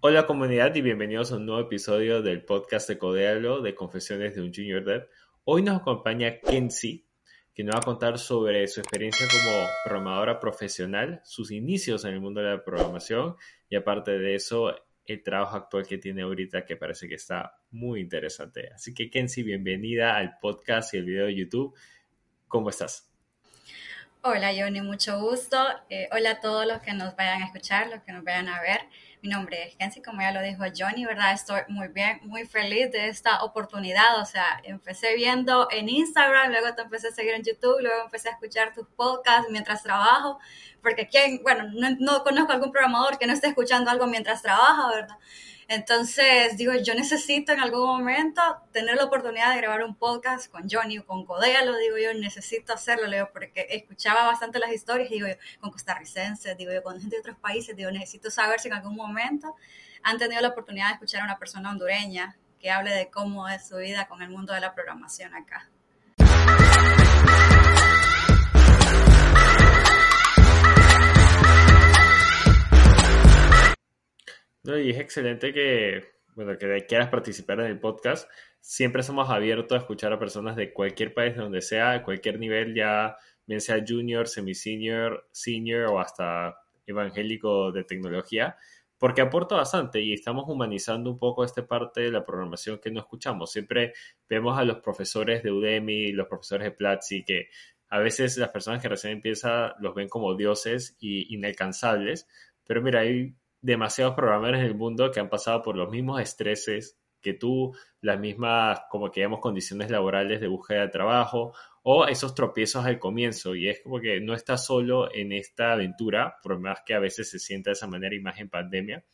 Hola comunidad y bienvenidos a un nuevo episodio del podcast de Codealo de Confesiones de un Junior Dev. Hoy nos acompaña Kenzie, que nos va a contar sobre su experiencia como programadora profesional, sus inicios en el mundo de la programación y aparte de eso, el trabajo actual que tiene ahorita que parece que está muy interesante. Así que Kenzie, bienvenida al podcast y el video de YouTube. ¿Cómo estás? Hola Johnny, mucho gusto. Eh, hola a todos los que nos vayan a escuchar, los que nos vayan a ver. Mi nombre es Kenzie, como ya lo dijo Johnny, ¿verdad? Estoy muy bien, muy feliz de esta oportunidad. O sea, empecé viendo en Instagram, luego te empecé a seguir en YouTube, luego empecé a escuchar tus podcasts mientras trabajo, porque quién, bueno, no, no conozco algún programador que no esté escuchando algo mientras trabaja, ¿verdad? Entonces, digo, yo necesito en algún momento tener la oportunidad de grabar un podcast con Johnny o con Codea, lo digo yo, necesito hacerlo, Leo, porque escuchaba bastante las historias, digo yo, con costarricenses, digo yo, con gente de otros países, digo, necesito saber si en algún momento han tenido la oportunidad de escuchar a una persona hondureña que hable de cómo es su vida con el mundo de la programación acá. Y es excelente que, bueno, que quieras participar en el podcast. Siempre somos abiertos a escuchar a personas de cualquier país, de donde sea, de cualquier nivel, ya bien sea junior, semi-senior, senior o hasta evangélico de tecnología, porque aporta bastante y estamos humanizando un poco esta parte de la programación que no escuchamos. Siempre vemos a los profesores de Udemy, los profesores de Platzi, que a veces las personas que recién empiezan los ven como dioses y inalcanzables, pero mira, hay demasiados programadores en el mundo que han pasado por los mismos estreses que tú, las mismas, como que digamos, condiciones laborales de búsqueda de trabajo o esos tropiezos al comienzo. Y es como que no estás solo en esta aventura, por más que a veces se sienta de esa manera y más en pandemia.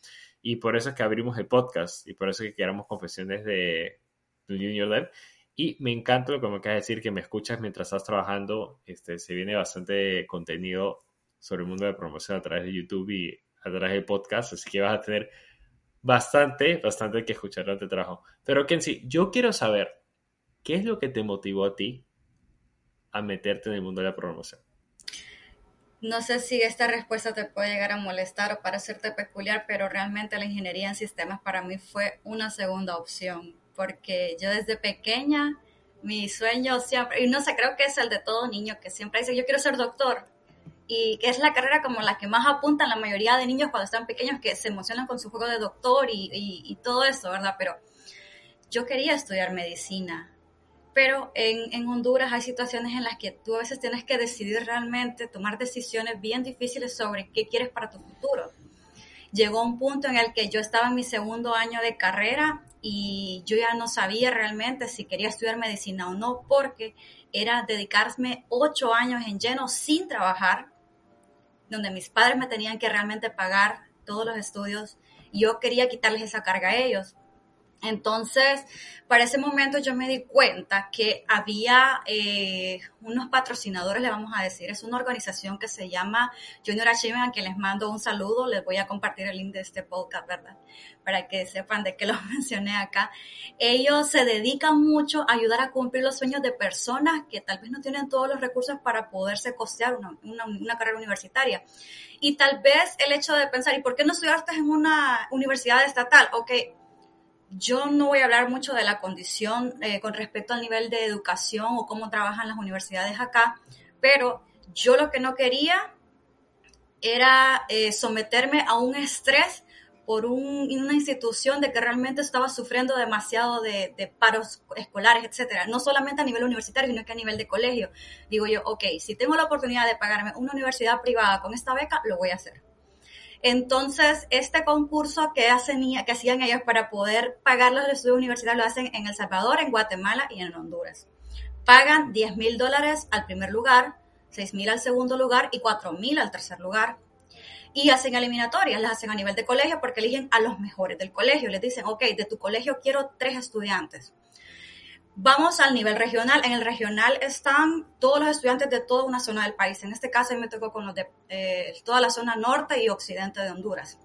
Y por eso es que abrimos el podcast y por eso es que queramos confesiones de, de Junior Dev. Y me encanta lo que me acabas de decir, que me escuchas mientras estás trabajando. Este, se viene bastante contenido sobre el mundo de promoción a través de YouTube y a través del podcast, así que vas a tener bastante, bastante que escuchar durante trabajo. Pero Kenzie, yo quiero saber, ¿qué es lo que te motivó a ti a meterte en el mundo de la programación? No sé si esta respuesta te puede llegar a molestar o parecerte peculiar, pero realmente la ingeniería en sistemas para mí fue una segunda opción, porque yo desde pequeña, mi sueño siempre, y no sé, creo que es el de todo niño que siempre dice, yo quiero ser doctor, y que es la carrera como la que más apuntan la mayoría de niños cuando están pequeños que se emocionan con su juego de doctor y, todo eso, ¿verdad? Pero yo quería estudiar medicina, pero en, en, Honduras hay situaciones en las que tú a veces tienes que decidir realmente, tomar decisiones bien difíciles sobre qué quieres para tu futuro. Llegó un punto en el que yo estaba en mi segundo año de carrera y yo ya no sabía realmente si quería estudiar medicina o no, porque era dedicarme ocho años en lleno sin trabajar donde mis padres me tenían que realmente pagar todos los estudios yo quería quitarles esa carga a ellos. Entonces, para ese momento yo me di cuenta que había eh, unos patrocinadores, le vamos a decir, es una organización que se llama Junior Achievement, a quien les mando un saludo, les voy a compartir el link de este podcast, ¿verdad? Para que sepan de qué lo mencioné acá. Ellos se dedican mucho a ayudar a cumplir los sueños de personas que tal vez no tienen todos los recursos para poderse costear una, una, una carrera universitaria. Y tal vez el hecho de pensar, ¿y por qué no estudiaste en una universidad estatal? Ok, yo no voy a hablar mucho de la condición eh, con respecto al nivel de educación o cómo trabajan las universidades acá, pero yo lo que no quería era eh, someterme a un estrés por una institución de que realmente estaba sufriendo demasiado de, de, paros escolares, etcétera. No solamente a nivel universitario, sino que a nivel de colegio. Digo yo, ok, si tengo la oportunidad de pagarme una universidad privada con esta beca, lo voy a hacer. Entonces, este concurso que, hacen, que hacían ellos para poder pagar los estudios universitarios lo hacen en El Salvador, en Guatemala y en Honduras. Pagan 10 mil dólares al primer lugar, 6 mil al segundo lugar y 4 mil al tercer lugar. Y hacen eliminatorias, las hacen a nivel de colegio porque eligen a los mejores del colegio. Les dicen, ok, de tu colegio quiero tres estudiantes. Vamos al nivel regional. En el regional están todos los estudiantes de toda una zona del país. En este caso, me tocó con los de eh, toda la zona norte y occidente de Honduras.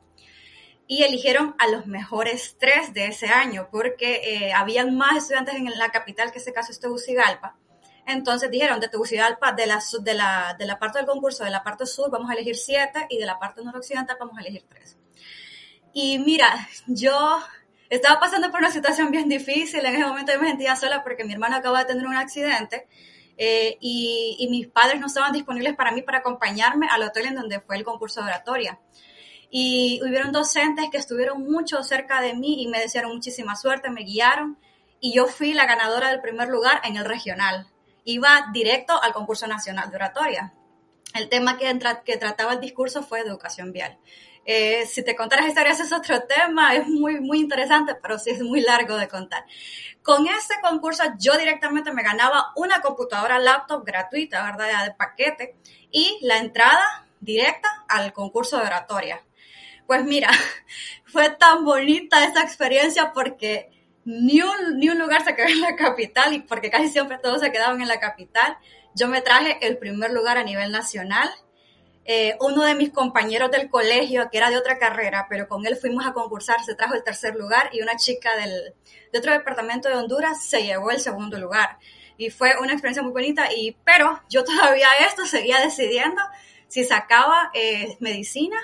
Y eligieron a los mejores tres de ese año, porque eh, habían más estudiantes en la capital, que en este caso es Tegucigalpa. Entonces dijeron, de Tegucigalpa, de la, de, la, de la parte del concurso, de la parte sur, vamos a elegir siete, y de la parte noroccidental vamos a elegir tres. Y mira, yo estaba pasando por una situación bien difícil, en ese momento yo me sentía sola porque mi hermano acaba de tener un accidente eh, y, y, mis padres no estaban disponibles para mí para acompañarme al hotel en donde fue el concurso de oratoria. Y hubieron docentes que estuvieron mucho cerca de mí y me desearon muchísima suerte, me guiaron y yo fui la ganadora del primer lugar en el regional. Iba directo al concurso nacional de oratoria. El tema que, trataba el discurso fue educación vial. Eh, si te contaras historias es otro tema, es muy, muy interesante, pero sí es muy largo de contar. Con ese concurso yo directamente me ganaba una computadora laptop gratuita, ¿verdad? De paquete, y la entrada directa al concurso de oratoria. Pues mira, fue tan bonita esa experiencia porque ni un, ni un lugar se quedó en la capital y porque casi siempre todos se quedaban en la capital. Yo me traje el primer lugar a nivel nacional. Eh, uno de mis compañeros del colegio, que era de otra carrera, pero con él fuimos a concursar, se trajo el tercer lugar y una chica del, de otro departamento de Honduras se llevó el segundo lugar. Y fue una experiencia muy bonita, y, pero yo todavía esto seguía decidiendo si sacaba eh, medicina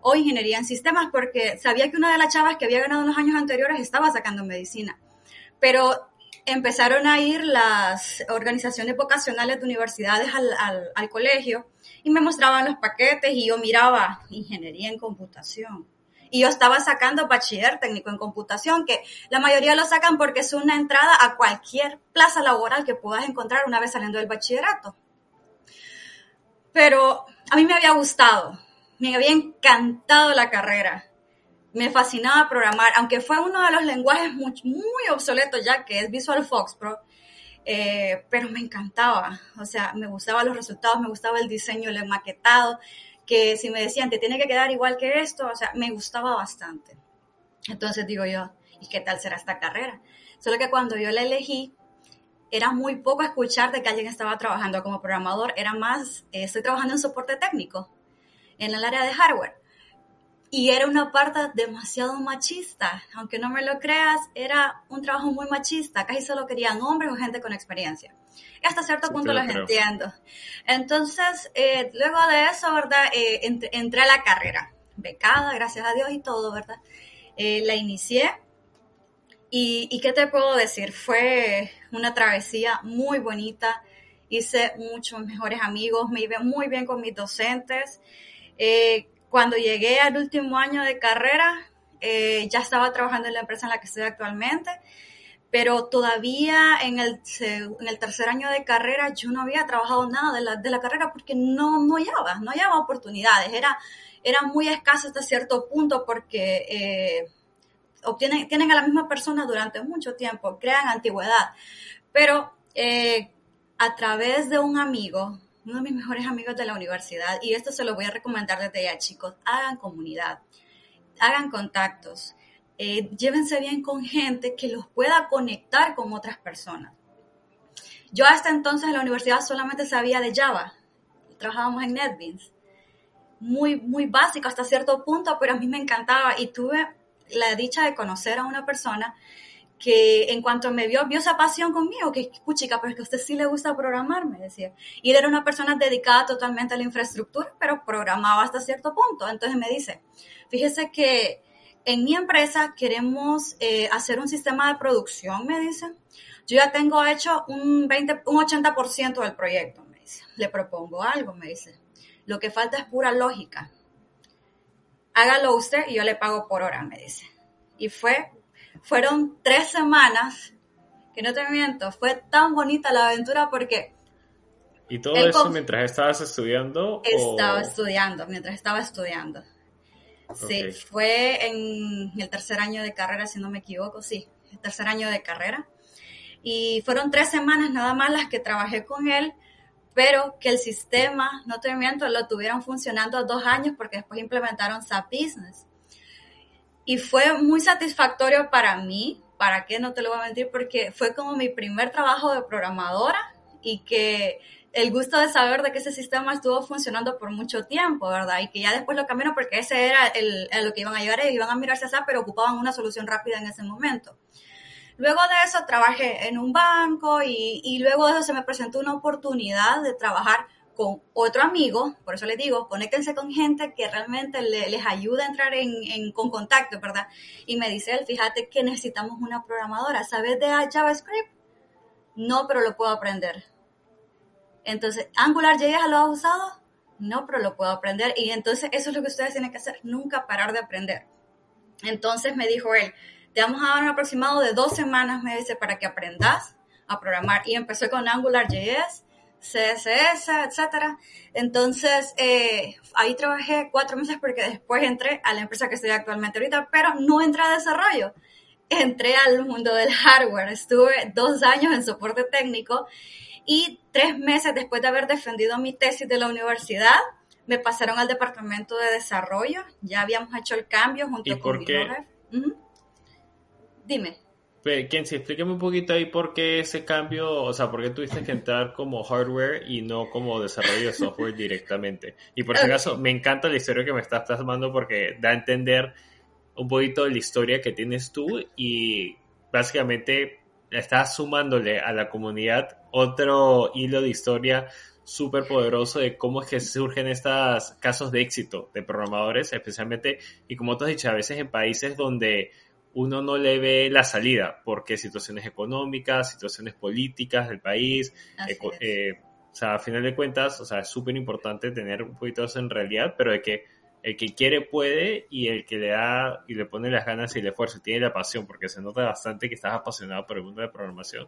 o ingeniería en sistemas, porque sabía que una de las chavas que había ganado en los años anteriores estaba sacando medicina. Pero empezaron a ir las organizaciones vocacionales de universidades al, al, al colegio y me mostraban los paquetes y yo miraba ingeniería en computación. Y yo estaba sacando bachiller técnico en computación, que la mayoría lo sacan porque es una entrada a cualquier plaza laboral que puedas encontrar una vez saliendo del bachillerato. Pero a mí me había gustado, me había encantado la carrera. Me fascinaba programar, aunque fue uno de los lenguajes muy, muy obsoletos ya, que es Visual Fox Pro, eh, pero me encantaba. O sea, me gustaban los resultados, me gustaba el diseño, el maquetado, que si me decían, te tiene que quedar igual que esto, o sea, me gustaba bastante. Entonces digo yo, ¿y qué tal será esta carrera? Solo que cuando yo la elegí, era muy poco escuchar de que alguien estaba trabajando como programador, era más, eh, estoy trabajando en soporte técnico en el área de hardware. Y era una parte demasiado machista, aunque no me lo creas, era un trabajo muy machista, casi solo querían hombres o gente con experiencia. Y hasta cierto punto los entiendo. Entonces, eh, luego de eso, ¿verdad? Eh, entré, a la carrera, becada, gracias a Dios y todo, ¿verdad? Eh, la inicié y, y, ¿qué te puedo decir? Fue una travesía muy bonita, hice muchos mejores amigos, me iba muy bien con mis docentes. Eh, cuando llegué al último año de carrera, eh, ya estaba trabajando en la empresa en la que estoy actualmente, pero todavía en el, en el tercer año de carrera yo no había trabajado nada de la, de la carrera porque no, no hallaba, no hallaba oportunidades, era, era muy escaso hasta cierto punto porque eh, obtienen, tienen a la misma persona durante mucho tiempo, crean antigüedad, pero eh, a través de un amigo, uno de mis mejores amigos de la universidad, y esto se lo voy a recomendar desde ya, chicos, hagan comunidad, hagan contactos, eh, llévense bien con gente que los pueda conectar con otras personas. Yo hasta entonces en la universidad solamente sabía de Java, trabajábamos en NetBeans, muy, muy básico hasta cierto punto, pero a mí me encantaba y tuve la dicha de conocer a una persona que en cuanto me vio, vio esa pasión conmigo, que puchica, pero es que a usted sí le gusta programar, me decía. Y él era una persona dedicada totalmente a la infraestructura, pero programaba hasta cierto punto. Entonces me dice, fíjese que en mi empresa queremos eh, hacer un sistema de producción, me dice. Yo ya tengo hecho un, 20, un 80% del proyecto, me dice. Le propongo algo, me dice. Lo que falta es pura lógica. Hágalo usted y yo le pago por hora, me dice. Y fue fueron tres semanas, que no te miento, fue tan bonita la aventura porque... ¿Y todo eso mientras estabas estudiando? Estaba estudiando, mientras estaba estudiando. Sí, fue en el tercer año de carrera, si no me equivoco, sí, el tercer año de carrera. Y fueron tres semanas nada más las que trabajé con él, pero que el sistema, no te miento, lo tuvieron funcionando dos años porque después implementaron SAP Business. Y fue muy satisfactorio para mí, ¿para qué no te lo voy a mentir? Porque fue como mi primer trabajo de programadora y que el gusto de saber de que ese sistema estuvo funcionando por mucho tiempo, ¿verdad? Y que ya después lo cambiaron porque ese era el, lo que iban a llegar, y iban a mirarse a pero ocupaban una solución rápida en ese momento. Luego de eso trabajé en un banco y, y luego de eso se me presentó una oportunidad de trabajar con otro amigo, por eso les digo, conéctense con gente que realmente les ayuda a entrar en, en, con contacto, ¿verdad? Y me dice él, fíjate que necesitamos una programadora, ¿sabes de JavaScript? No, pero lo puedo aprender. Entonces, Angular JS lo has usado? No, pero lo puedo aprender. Y entonces eso es lo que ustedes tienen que hacer, nunca parar de aprender. Entonces me dijo él, te vamos a dar un aproximado de dos semanas, me dice, para que aprendas a programar. Y empecé con Angular JS, CSS, etcétera. Entonces, eh, ahí trabajé cuatro meses porque después entré a la empresa que estoy actualmente ahorita, pero no entré a desarrollo. Entré al mundo del hardware. Estuve dos años en soporte técnico y tres meses después de haber defendido mi tesis de la universidad, me pasaron al departamento de desarrollo. Ya habíamos hecho el cambio junto ¿Y con por qué? Dime. Kenzie, explíqueme un poquito ahí por qué ese cambio, o sea, por qué tuviste que entrar como hardware y no como desarrollo de software directamente. Y por si acaso, me encanta la historia que me estás plasmando porque da a entender un poquito la historia que tienes tú y básicamente estás sumándole a la comunidad otro hilo de historia súper poderoso de cómo es que surgen estos casos de éxito de programadores, especialmente, y como tú has dicho, a veces en países donde uno no le ve la salida, porque situaciones económicas, situaciones políticas del país, eh, o sea, a final de cuentas, o sea, es súper importante tener un poquito eso en realidad, pero de que el que quiere puede y el que le da y le pone las ganas y el esfuerzo, tiene la pasión, porque se nota bastante que estás apasionado por el mundo de programación,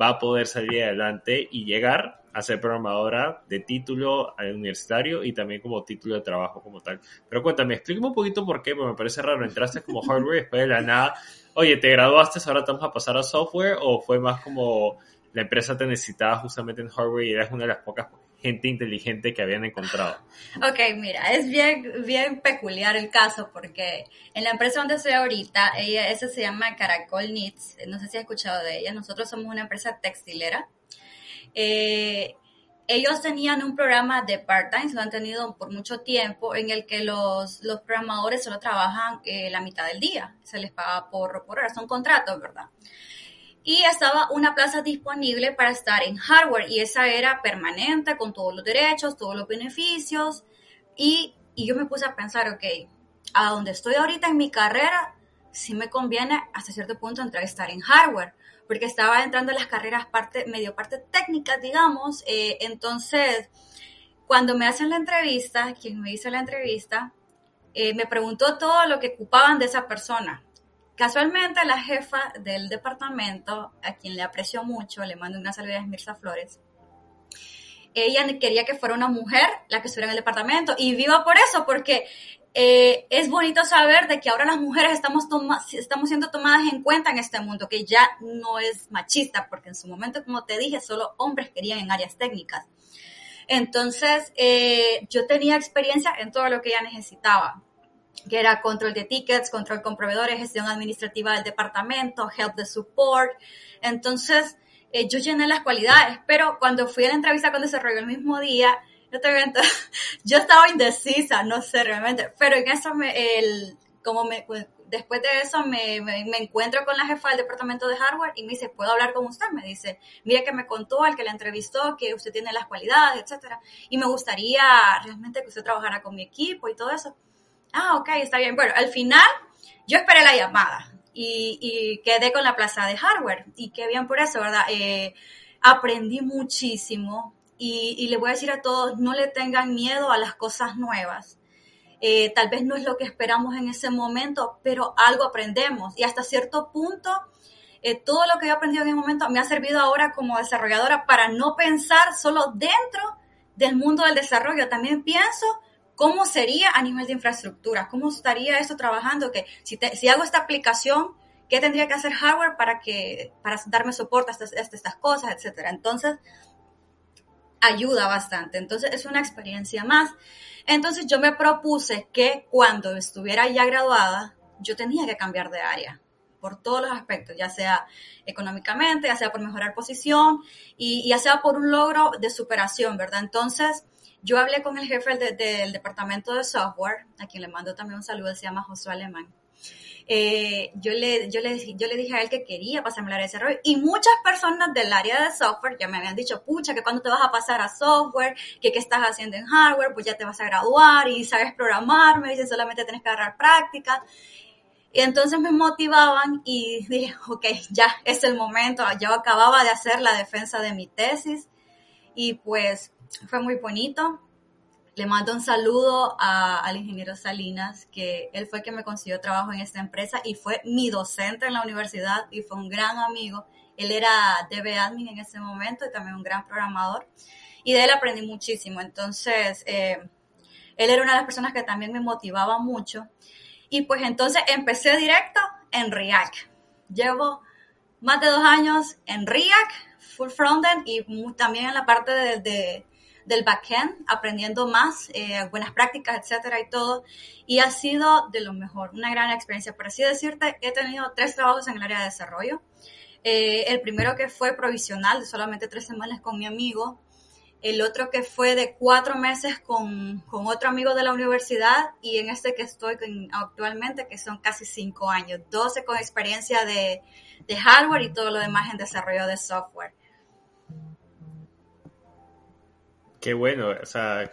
va a poder salir adelante y llegar a ser programadora de título universitario y también como título de trabajo como tal. Pero cuéntame, explícame un poquito por qué, porque me parece raro, entraste como hardware y después de la nada, oye, ¿te graduaste, ahora estamos a pasar a software o fue más como la empresa te necesitaba justamente en hardware y eras una de las pocas gente inteligente que habían encontrado. Ok, mira, es bien, bien peculiar el caso porque en la empresa donde estoy ahorita, ella, esa se llama Caracol Knits, no sé si has escuchado de ella, nosotros somos una empresa textilera. Eh, ellos tenían un programa de part-time, lo han tenido por mucho tiempo, en el que los, los programadores solo trabajan eh, la mitad del día, se les paga por, por hora, son contratos, ¿verdad? y estaba una plaza disponible para estar en hardware y esa era permanente con todos los derechos, todos los beneficios. Y, y yo me puse a pensar, ok, a donde estoy ahorita en mi carrera, sí me conviene hasta cierto punto entrar a estar en hardware, porque estaba entrando en las carreras parte, medio parte técnicas, digamos, eh, entonces cuando me hacen la entrevista, quien me hizo la entrevista, eh, me preguntó todo lo que ocupaban de esa persona. Casualmente la jefa del departamento, a quien le aprecio mucho, le mando una salida a Mirza Flores, ella quería que fuera una mujer la que estuviera en el departamento y viva por eso, porque eh, es bonito saber de que ahora las mujeres estamos, estamos siendo tomadas en cuenta en este mundo, que ya no es machista, porque en su momento, como te dije, solo hombres querían en áreas técnicas. Entonces, eh, yo tenía experiencia en todo lo que ella necesitaba que era control de tickets, control con proveedores, gestión administrativa del departamento, help de support. Entonces, eh, yo llené las cualidades, pero cuando fui a la entrevista con desarrollo el mismo día, yo, yo estaba indecisa, no sé realmente, pero en eso, me, el, como me, después de eso me, me, encuentro con la jefa del departamento de hardware y me dice, ¿puedo hablar con usted? Me dice, mira que me contó al que la entrevistó que usted tiene las cualidades, etcétera, y me gustaría realmente que usted trabajara con mi equipo y todo eso ah, ok, está bien. Bueno, al final yo esperé la llamada y, quedé con la plaza de hardware y qué bien por eso, ¿verdad? Eh, aprendí muchísimo y, le voy a decir a todos, no le tengan miedo a las cosas nuevas. Eh, tal vez no es lo que esperamos en ese momento, pero algo aprendemos y hasta cierto punto eh, todo lo que he aprendido en ese momento me ha servido ahora como desarrolladora para no pensar solo dentro del mundo del desarrollo. También pienso ¿Cómo sería a nivel de infraestructura? ¿Cómo estaría eso trabajando? Que si, hago esta aplicación, ¿qué tendría que hacer hardware para, que, para darme soporte a estas, estas cosas, etcétera? Entonces, ayuda bastante. Entonces, es una experiencia más. Entonces, yo me propuse que cuando estuviera ya graduada, yo tenía que cambiar de área por todos los aspectos, ya sea económicamente, ya sea por mejorar posición y ya sea por un logro de superación, ¿verdad? Entonces, yo hablé con el jefe del departamento de software, a quien le mando también un saludo, se llama Josué Alemán. Eh, yo, le, yo, le, yo le dije a él que quería pasarme al área de desarrollo y muchas personas del área de software ya me habían dicho, pucha, que cuando te vas a pasar a software, que qué estás haciendo en hardware, pues ya te vas a graduar y sabes programar, me dicen solamente tienes que agarrar práctica. Y entonces me motivaban y dije, ok, ya es el momento. Yo acababa de hacer la defensa de mi tesis y pues fue muy bonito. Le mando un saludo al ingeniero Salinas, que él fue quien me consiguió trabajo en esta empresa y fue mi docente en la universidad y fue un gran amigo. Él era DB admin en ese momento y también un gran programador. Y de él aprendí muchísimo. Entonces, eh, él era una de las personas que también me motivaba mucho. Y pues entonces empecé directo en React. Llevo más de dos años en React, full frontend y también en la parte de del backend, aprendiendo más, eh, buenas prácticas, etcétera y todo. Y ha sido de lo mejor, una gran experiencia. Por así decirte, he tenido tres trabajos en el área de desarrollo. Eh, el primero que fue provisional, de solamente tres semanas con mi amigo. El otro que fue de cuatro meses con, con otro amigo de la universidad. Y en este que estoy actualmente, que son casi cinco años. 12 con experiencia de, de hardware y todo lo demás en desarrollo de software. Qué bueno, o sea,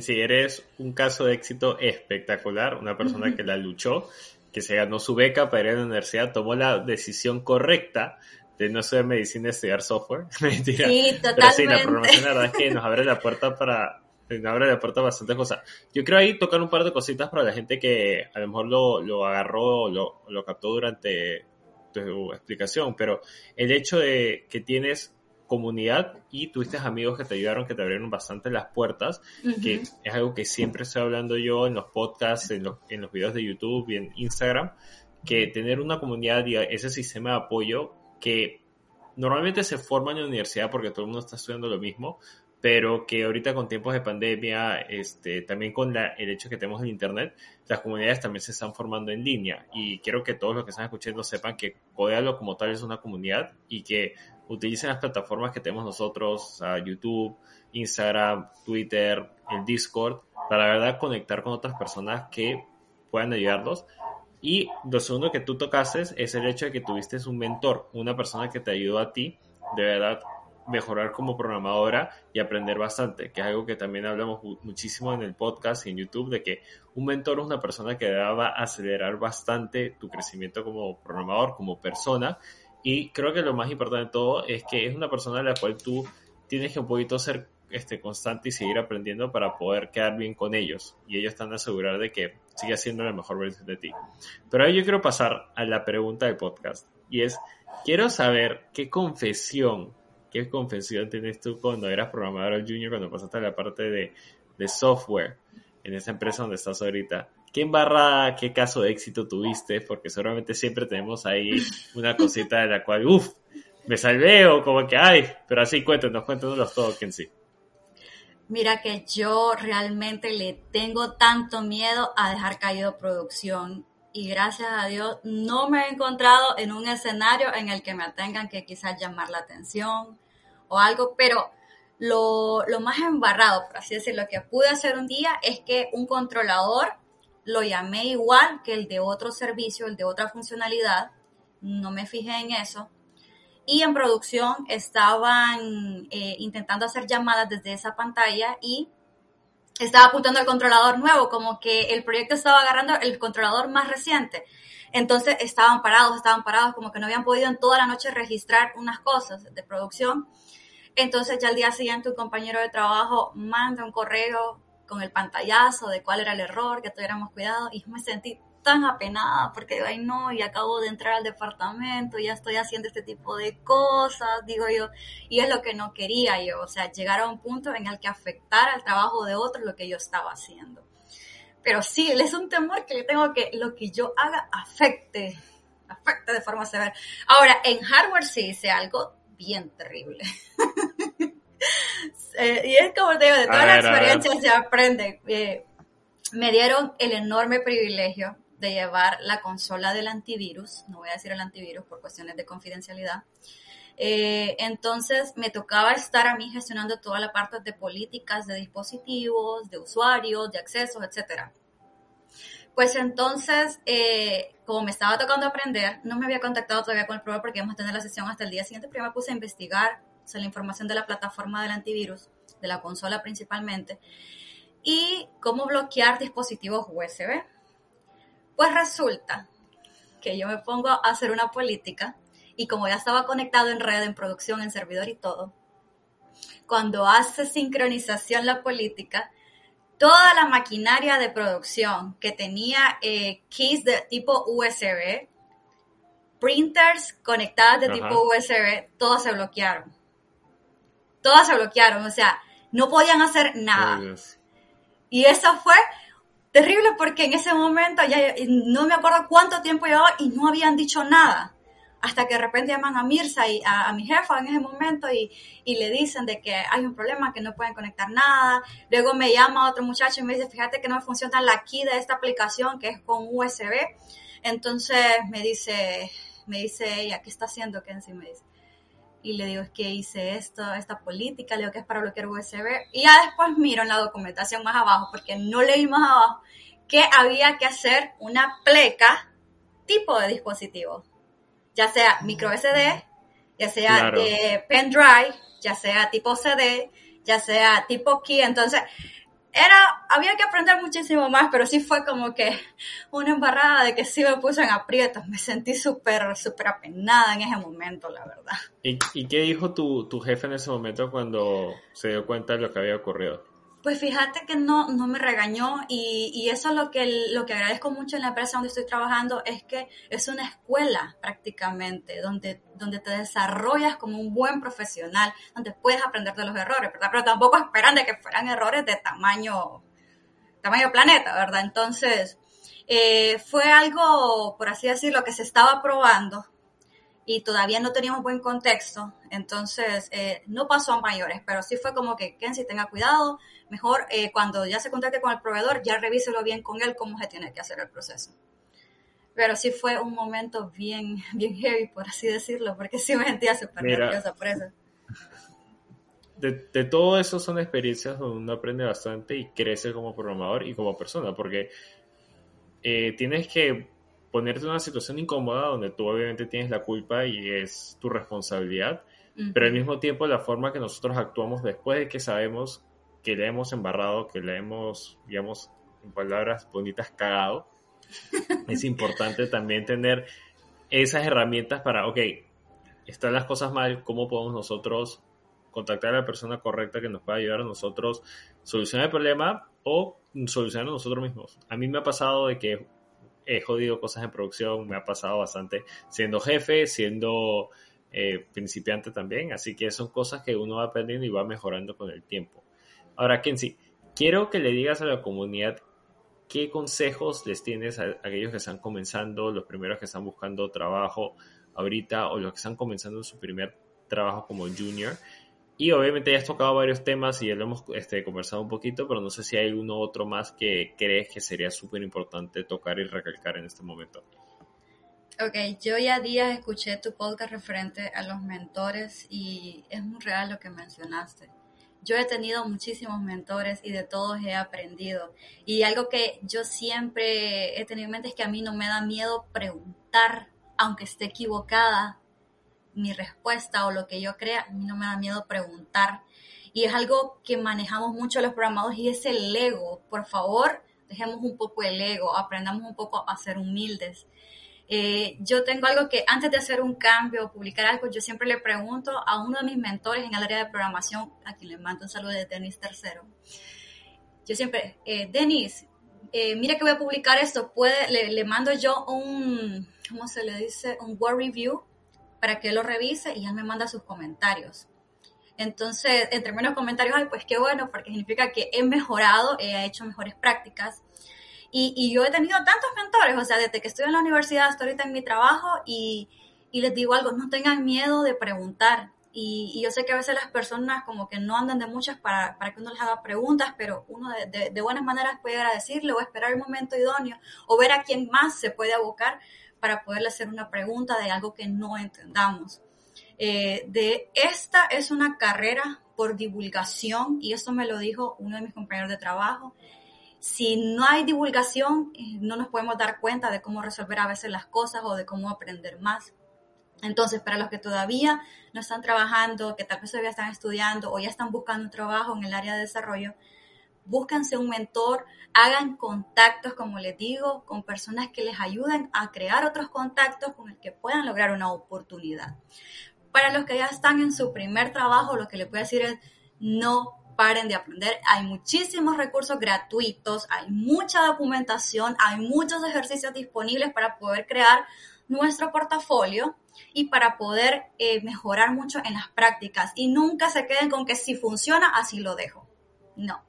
sí eres un caso de éxito espectacular, una persona que la luchó, que se ganó su beca para ir a la universidad, tomó la decisión correcta de no estudiar medicina estudiar software. Mentira. Sí, totalmente. Pero sí, la programación la verdad es que nos abre la puerta para nos abre la puerta bastantes cosas. Yo creo ahí tocar un par de cositas para la gente que a lo mejor lo, lo agarró, lo, lo captó durante tu explicación, pero el hecho de que tienes comunidad y tuviste amigos que te ayudaron, que te abrieron bastante las puertas, que es algo que siempre estoy hablando yo en los podcasts, en los, en los videos de YouTube y en Instagram, que tener una comunidad y ese sistema de apoyo que normalmente se forma en la universidad porque todo el mundo está estudiando lo mismo, pero que ahorita con tiempos de pandemia, este, también con la, el hecho que tenemos el Internet, las comunidades también se están formando en línea. Y quiero que todos los que están escuchando sepan que Codealo como tal es una comunidad y que utilicen las plataformas que tenemos nosotros, YouTube, Instagram, Twitter, el Discord, para la verdad conectar con otras personas que puedan ayudarlos. Y lo segundo que tú tocaste es el hecho de que tuviste un mentor, una persona que te ayudó a ti, de verdad, mejorar como programadora y aprender bastante, que es algo que también hablamos muchísimo en el podcast y en YouTube, de que un mentor es una persona que va a acelerar bastante tu crecimiento como programador, como persona, y creo que lo más importante de todo es que es una persona a la cual tú tienes que un poquito ser este, constante y seguir aprendiendo para poder quedar bien con ellos. Y ellos están a asegurar de que siga siendo la mejor versión de ti. Pero ahora yo quiero pasar a la pregunta del podcast. Y es, quiero saber qué confesión, qué confesión tienes tú cuando eras programador junior, cuando pasaste a la parte de, de software en esa empresa donde estás ahorita. ¿Qué embarrada, qué caso de éxito tuviste? Porque seguramente siempre tenemos ahí una cosita de la cual, uff, me salvé o como que, ay, pero así cuéntanos, cuéntanos todo que en sí. Mira que yo realmente le tengo tanto miedo a dejar caído producción y gracias a Dios no me he encontrado en un escenario en el que me tengan que quizás llamar la atención o algo, pero lo, lo más embarrado, por así decirlo, que pude hacer un día es que un controlador lo llamé igual que el de otro servicio, el de otra funcionalidad, no me fijé en eso. Y en producción estaban eh, intentando hacer llamadas desde esa pantalla y estaba apuntando al controlador nuevo, como que el proyecto estaba agarrando el controlador más reciente. Entonces estaban parados, estaban parados, como que no habían podido en toda la noche registrar unas cosas de producción. Entonces ya al día siguiente un compañero de trabajo manda un correo con el pantallazo de cuál era el error, que tuviéramos cuidado, y me sentí tan apenada porque ay no, y acabo de entrar al departamento, ya estoy haciendo este tipo de cosas, digo yo, y es lo que no quería yo, o sea, llegar a un punto en el que afectara el trabajo de otros lo que yo estaba haciendo. Pero sí, es un temor que le tengo que lo que yo haga afecte, afecte de forma severa. Ahora, en hardware sí hice algo bien terrible. Eh, y es como te digo, de todas las experiencias se aprende. Eh, me dieron el enorme privilegio de llevar la consola del antivirus, no voy a decir el antivirus por cuestiones de confidencialidad. Eh, entonces me tocaba estar a mí gestionando toda la parte de políticas de dispositivos, de usuarios, de accesos, etcétera. Pues entonces, eh, como me estaba tocando aprender, no me había contactado todavía con el proveedor porque íbamos a tener la sesión hasta el día siguiente, pero me puse a investigar sobre la información de la plataforma del antivirus, de la consola principalmente, y cómo bloquear dispositivos USB. Pues resulta que yo me pongo a hacer una política y como ya estaba conectado en red, en producción, en servidor y todo, cuando hace sincronización la política, toda la maquinaria de producción que tenía eh, keys de tipo USB, printers conectadas de tipo USB, todas se bloquearon. Todas se bloquearon, o sea, no podían hacer nada. y eso fue terrible porque en ese momento ya no me acuerdo cuánto tiempo llevaba y no habían dicho nada hasta que de repente llaman a Mirza y a, mi jefa en ese momento y, y, le dicen de que hay un problema, que no pueden conectar nada. Luego me llama otro muchacho y me dice, fíjate que no me funciona la key de esta aplicación que es con USB. Entonces me dice, me dice ella, ¿qué está haciendo Kenzie? Me dice. Y le digo, es que hice esto, esta política, le digo que es para bloquear USB. Y ya después miro en la documentación más abajo, porque no leí más abajo, que había que hacer una pleca tipo de dispositivo ya sea micro SD, ya sea de pendrive, ya sea tipo CD, ya sea tipo key. Entonces, era, había que aprender muchísimo más, pero sí fue como que una embarrada de que sí me puso en aprietos. Me sentí súper, súper apenada en ese momento, la verdad. ¿Y, ¿Y, qué dijo tu, tu jefe en ese momento cuando se dio cuenta de lo que había ocurrido? Pues fíjate que no, no me regañó y, y, eso es lo que, lo que agradezco mucho en la empresa donde estoy trabajando, es que es una escuela prácticamente, donde, donde te desarrollas como un buen profesional, donde puedes aprender de los errores, ¿verdad? Pero tampoco esperan de que fueran errores de tamaño, tamaño planeta, ¿verdad? Entonces, eh, fue algo, por así decirlo, que se estaba probando y todavía no teníamos buen contexto, entonces eh, no pasó a mayores, pero sí fue como que Kenzie tenga cuidado, mejor eh, cuando ya se contacte con el proveedor, ya revíselo bien con él cómo se tiene que hacer el proceso. Pero sí fue un momento bien, bien heavy, por así decirlo, porque sí me sentía súper nerviosa por eso. De, de, todo eso son experiencias donde uno aprende bastante y crece como programador y como persona, porque eh, tienes que ponerte en una situación incómoda donde tú obviamente tienes la culpa y es tu responsabilidad, pero al mismo tiempo la forma que nosotros actuamos después de que sabemos que le hemos embarrado, que le hemos, digamos, en palabras bonitas, cagado, es importante también tener esas herramientas para, ok, están las cosas mal, ¿cómo podemos nosotros contactar a la persona correcta que nos pueda ayudar a nosotros solucionar el problema o solucionar nosotros mismos? A mí me ha pasado de que he jodido cosas en producción, me ha pasado bastante siendo jefe, siendo eh, principiante también, así que son cosas que uno va aprendiendo y va mejorando con el tiempo. Ahora, Kenzie, quiero que le digas a la comunidad qué consejos les tienes a, aquellos que están comenzando, los primeros que están buscando trabajo ahorita o los que están comenzando su primer trabajo como junior. Y obviamente ya has tocado varios temas y ya lo hemos este, conversado un poquito, pero no sé si hay alguno otro más que crees que sería súper importante tocar y recalcar en este momento. Ok, yo ya días escuché tu podcast referente a los mentores y es muy real lo que mencionaste. Yo he tenido muchísimos mentores y de todos he aprendido. Y algo que yo siempre he tenido en mente es que a mí no me da miedo preguntar, aunque esté equivocada, mi respuesta o lo que yo crea, a mí no me da miedo preguntar. Y es algo que manejamos mucho los programados y es el ego. Por favor, dejemos un poco el ego, aprendamos un poco a ser humildes. Eh, yo tengo algo que antes de hacer un cambio o publicar algo, yo siempre le pregunto a uno de mis mentores en el área de programación, a quien le mando un saludo de Denis Tercero. Yo siempre, eh, Denis, eh, mira que voy a publicar esto, puede, le, le, mando yo un, ¿cómo se le dice? Un word review para que él lo revise y él me manda sus comentarios. Entonces, entre menos comentarios hay, pues qué bueno, porque significa que he mejorado, he hecho mejores prácticas y, yo he tenido tantos mentores, o sea, desde que estoy en la universidad hasta ahorita en mi trabajo y, les digo algo, no tengan miedo de preguntar. Y, yo sé que a veces las personas como que no andan de muchas para, para que uno les haga preguntas, pero uno de, de, buenas maneras puede agradecerle o esperar el momento idóneo o ver a quién más se puede abocar para poderle hacer una pregunta de algo que no entendamos. Eh, de esta es una carrera por divulgación y esto me lo dijo uno de mis compañeros de trabajo si no hay divulgación, eh, no nos podemos dar cuenta de cómo resolver a veces las cosas o de cómo aprender más. Entonces, para los que todavía no están trabajando, que tal vez todavía están estudiando o ya están buscando un trabajo en el área de desarrollo, búsquense un mentor, hagan contactos, como les digo, con personas que les ayuden a crear otros contactos con el que puedan lograr una oportunidad. Para los que ya están en su primer trabajo, lo que les voy a decir es no paren de aprender. Hay muchísimos recursos gratuitos, hay mucha documentación, hay muchos ejercicios disponibles para poder crear nuestro portafolio y para poder eh, mejorar mucho en las prácticas. Y nunca se queden con que si funciona, así lo dejo. No.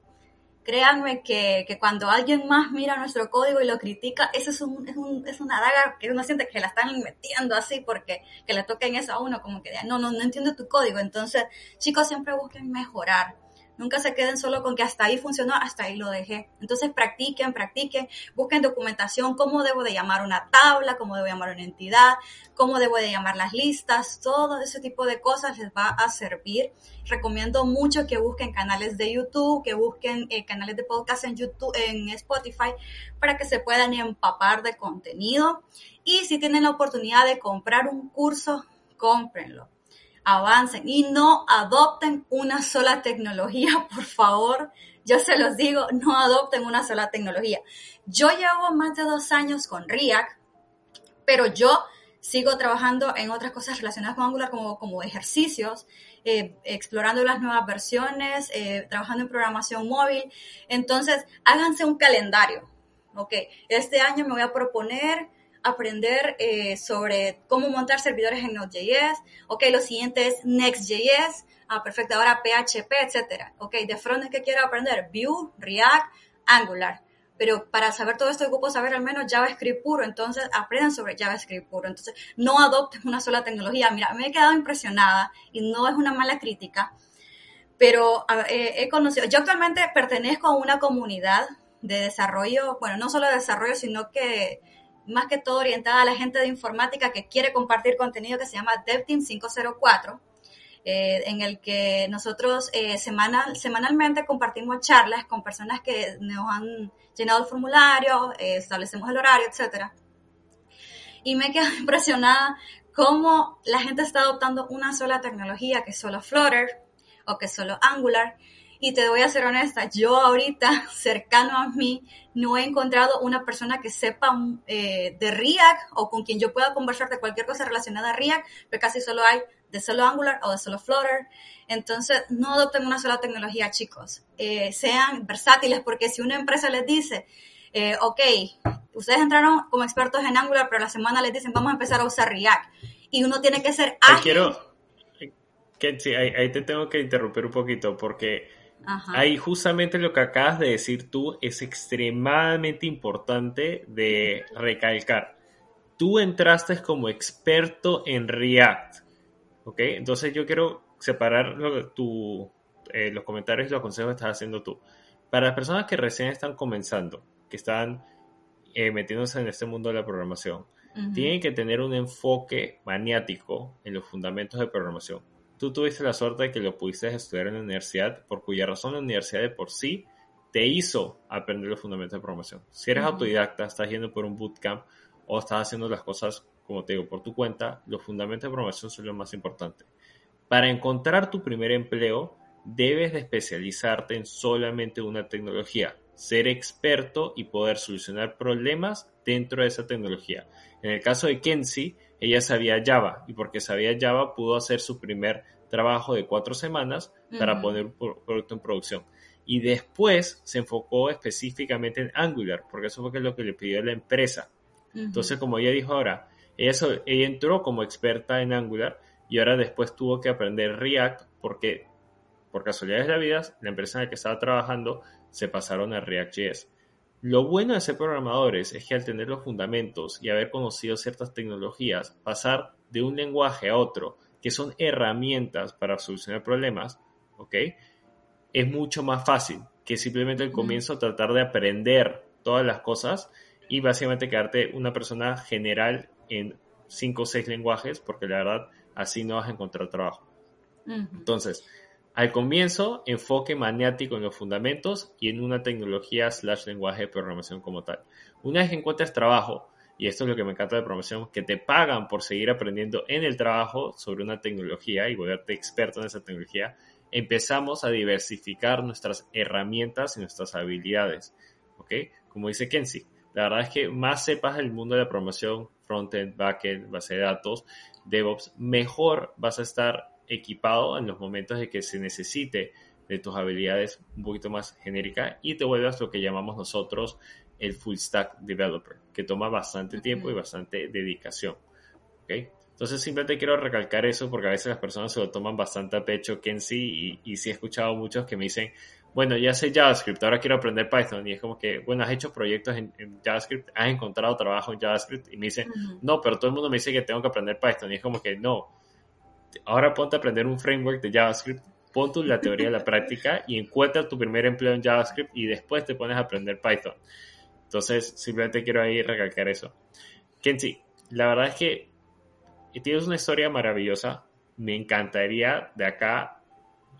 Créanme que, cuando alguien más mira nuestro código y lo critica, eso es, un, es, un, es una daga que uno siente que la están metiendo así porque que le toquen eso a uno, como que no, no, no entiendo tu código. Entonces, chicos, siempre busquen mejorar Nunca se queden solo con que hasta ahí funcionó, hasta ahí lo dejé. Entonces practiquen, practiquen, busquen documentación, cómo debo de llamar una tabla, cómo debo llamar una entidad, cómo debo de llamar las listas, todo ese tipo de cosas les va a servir. Recomiendo mucho que busquen canales de YouTube, que busquen eh, canales de podcast en YouTube, en Spotify, para que se puedan empapar de contenido. Y si tienen la oportunidad de comprar un curso, cómprenlo avancen y no adopten una sola tecnología, por favor. Yo se los digo, no adopten una sola tecnología. Yo llevo más de dos años con React, pero yo sigo trabajando en otras cosas relacionadas con Angular como, como ejercicios, eh, explorando las nuevas versiones, eh, trabajando en programación móvil. Entonces, háganse un calendario. Ok, este año me voy a proponer aprender eh, sobre cómo montar servidores en Node.js. Ok, lo siguiente es Next.js. Ah, perfecto. Ahora PHP, etcétera. Ok, de frontend que quiero aprender Vue, React, Angular. Pero para saber todo esto, ocupo saber al menos JavaScript puro. Entonces, aprendan sobre JavaScript puro. Entonces, no adopten una sola tecnología. Mira, me he quedado impresionada y no es una mala crítica. Pero eh, he conocido, yo actualmente pertenezco a una comunidad de desarrollo, bueno, no solo de desarrollo, sino que más que todo orientada a la gente de informática que quiere compartir contenido que se llama DevTeam 504, eh, en el que nosotros eh, semanal, semanalmente compartimos charlas con personas que nos han llenado el formulario, eh, establecemos el horario, etc. Y me quedo impresionada cómo la gente está adoptando una sola tecnología, que es solo Flutter o que es solo Angular, y te voy a ser honesta, yo ahorita, cercano a mí, no he encontrado una persona que sepa eh, de React o con quien yo pueda conversar de cualquier cosa relacionada a React, pero casi solo hay de solo Angular o de solo Flutter. Entonces, no adopten una sola tecnología, chicos. Eh, sean versátiles, porque si una empresa les dice, eh, ok, ustedes entraron como expertos en Angular, pero la semana les dicen, vamos a empezar a usar React. Y uno tiene que ser ágil. Quiero, sí, ahí te tengo que interrumpir un poquito, porque Ahí justamente lo que acabas de decir tú es extremadamente importante de recalcar. Tú entraste como experto en React, ¿ok? Entonces yo quiero separar tu, eh, los comentarios y los consejos que estás haciendo tú. Para las personas que recién están comenzando, que están eh, metiéndose en este mundo de la programación, tienen que tener un enfoque maniático en los fundamentos de programación tú tuviste la suerte de que lo pudiste estudiar en la universidad, por cuya razón la universidad de por sí te hizo aprender los fundamentos de programación. Si eres autodidacta, estás yendo por un bootcamp o estás haciendo las cosas, como te digo, por tu cuenta, los fundamentos de programación son lo más importante. Para encontrar tu primer empleo, debes de especializarte en solamente una tecnología, ser experto y poder solucionar problemas dentro de esa tecnología. En el caso de Kenzie, ella sabía Java y porque sabía Java pudo hacer su primer trabajo de cuatro semanas para poner un producto en producción. Y después se enfocó específicamente en Angular, porque eso fue lo que le pidió la empresa. Entonces, como ella dijo ahora, ella, ella entró como experta en Angular y ahora después tuvo que aprender React porque, por casualidades de la vida, la empresa en la que estaba trabajando se pasaron a React.js. Lo bueno de ser programadores es que al tener los fundamentos y haber conocido ciertas tecnologías, pasar de un lenguaje a otro que son herramientas para solucionar problemas, ¿ok? Es mucho más fácil que simplemente al comienzo tratar de aprender todas las cosas y básicamente quedarte una persona general en cinco o seis lenguajes, porque la verdad así no vas a encontrar trabajo. Entonces, Al comienzo, enfoque maniático en los fundamentos y en una tecnología slash lenguaje de programación como tal. Una vez que encuentres trabajo, y esto es lo que me encanta de programación, que te pagan por seguir aprendiendo en el trabajo sobre una tecnología y volverte experto en esa tecnología, empezamos a diversificar nuestras herramientas y nuestras habilidades. ¿Ok? Como dice Kenzie, la verdad es que más sepas el mundo de la programación, frontend, backend, base de datos, DevOps, mejor vas a estar equipado en los momentos de que se necesite de tus habilidades un poquito más genéricas y te vuelvas lo que llamamos nosotros el full stack developer, que toma bastante tiempo y bastante dedicación. ¿okay? Entonces simplemente quiero recalcar eso porque a veces las personas se lo toman bastante a pecho que en sí y, y sí he escuchado muchos que me dicen, bueno, ya sé JavaScript, ahora quiero aprender Python. Y es como que, bueno, has hecho proyectos en, JavaScript, has encontrado trabajo en JavaScript. Y me dicen, no, pero todo el mundo me dice que tengo que aprender Python. Y es como que, no, ahora ponte a aprender un framework de JavaScript, pon tu la teoría a la práctica y encuentra tu primer empleo en JavaScript y después te pones a aprender Python. Entonces, simplemente quiero ahí recalcar eso. Kenzie, la verdad es que tienes una historia maravillosa. Me encantaría de acá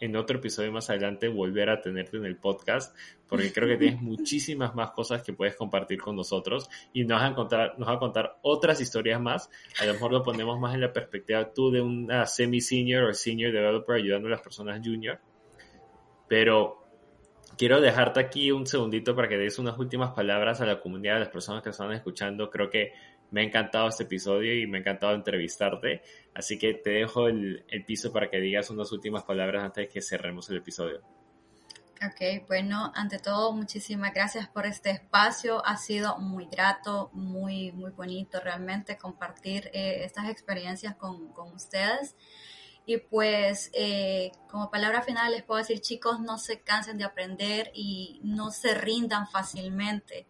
en otro episodio más adelante volver a tenerte en el podcast, porque creo que tienes muchísimas más cosas que puedes compartir con nosotros y nos vas a contar, nos a contar otras historias más. A lo mejor lo ponemos más en la perspectiva tú de una semi-senior o senior developer ayudando a las personas junior. Pero quiero dejarte aquí un segundito para que des unas últimas palabras a la comunidad de las personas que están escuchando. Creo que me ha encantado este episodio y me ha encantado entrevistarte. Así que te dejo el, piso para que digas unas últimas palabras antes de que cerremos el episodio. Ok, bueno, ante todo, muchísimas gracias por este espacio. Ha sido muy grato, muy, muy bonito realmente compartir eh, estas experiencias con, ustedes. Y pues, eh, como palabra final, les puedo decir, chicos, no se cansen de aprender y no se rindan fácilmente,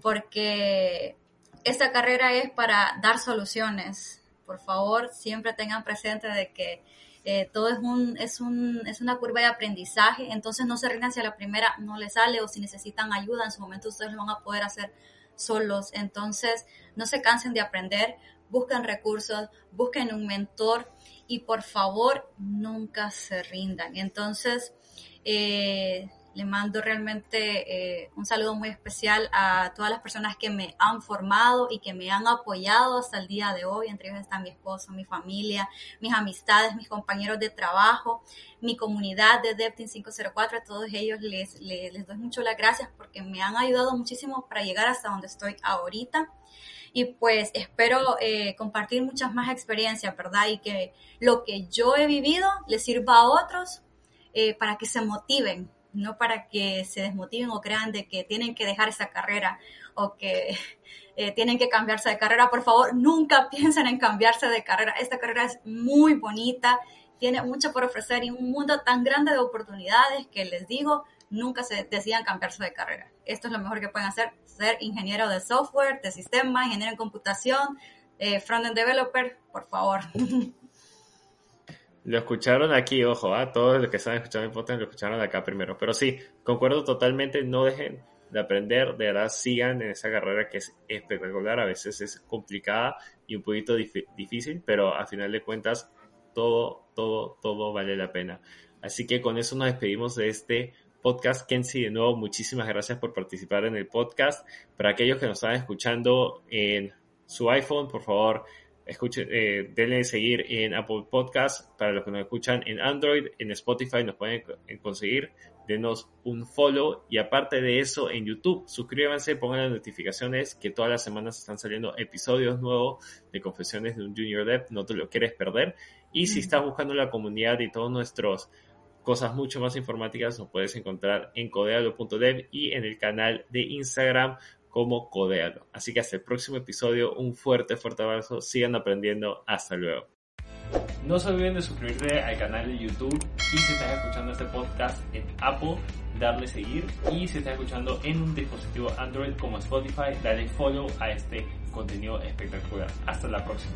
porque esta carrera es para dar soluciones. Por favor, siempre tengan presente de que eh, todo es, un, es, un, es una curva de aprendizaje, entonces no se rindan si a la primera no les sale o si necesitan ayuda, en su momento ustedes lo van a poder hacer solos. Entonces, no se cansen de aprender, busquen recursos, busquen un mentor y por favor, nunca se rindan. Entonces, eh, le mando realmente eh, un saludo muy especial a todas las personas que me han formado y que me han apoyado hasta el día de hoy. Entre ellos están mi esposo, mi familia, mis amistades, mis compañeros de trabajo, mi comunidad de Deptin 504. A todos ellos les, les, doy mucho las gracias porque me han ayudado muchísimo para llegar hasta donde estoy ahorita. Y pues espero eh, compartir muchas más experiencias, ¿verdad? Y que lo que yo he vivido les sirva a otros eh, para que se motiven no para que se desmotiven o crean de que tienen que dejar esa carrera o que eh, tienen que cambiarse de carrera. Por favor, nunca piensen en cambiarse de carrera. Esta carrera es muy bonita, tiene mucho por ofrecer y un mundo tan grande de oportunidades que les digo, nunca se decidan cambiarse de carrera. Esto es lo mejor que pueden hacer, ser ingeniero de software, de sistema, ingeniero en computación, eh, front-end developer, por favor. Lo escucharon aquí, ojo, a ¿ah? todos los que están escuchando el podcast lo escucharon acá primero. Pero sí, concuerdo totalmente, no dejen de aprender, de verdad sigan en esa carrera que es espectacular, a veces es complicada y un poquito difícil, pero a final de cuentas todo, todo, todo vale la pena. Así que con eso nos despedimos de este podcast. Kenzie, de nuevo, muchísimas gracias por participar en el podcast. Para aquellos que nos están escuchando en su iPhone, por favor, escuchen, eh, denle seguir en Apple Podcast. Para los que nos escuchan en Android, en Spotify nos pueden conseguir. Denos un follow y aparte de eso en YouTube, suscríbanse, pongan las notificaciones que todas las semanas están saliendo episodios nuevos de Confesiones de un Junior Dev, no te lo quieres perder. Y si estás buscando la comunidad y todas nuestras cosas mucho más informáticas, nos puedes encontrar en codealo.dev y en el canal de Instagram como Codealo. Así que hasta el próximo episodio, un fuerte, fuerte abrazo, sigan aprendiendo, hasta luego. No se olviden de suscribirte al canal de YouTube y si estás escuchando este podcast en Apple, darle seguir y si estás escuchando en un dispositivo Android como Spotify, dale follow a este contenido espectacular. Hasta la próxima.